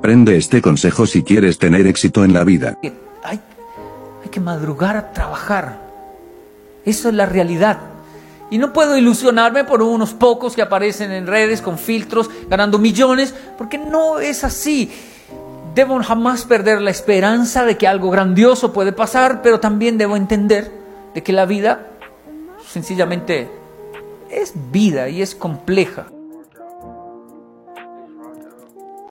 Prende este consejo si quieres tener éxito en la vida. Hay, hay que madrugar a trabajar. Eso es la realidad. Y no puedo ilusionarme por unos pocos que aparecen en redes con filtros ganando millones, porque no es así. Debo jamás perder la esperanza de que algo grandioso puede pasar, pero también debo entender de que la vida sencillamente es vida y es compleja.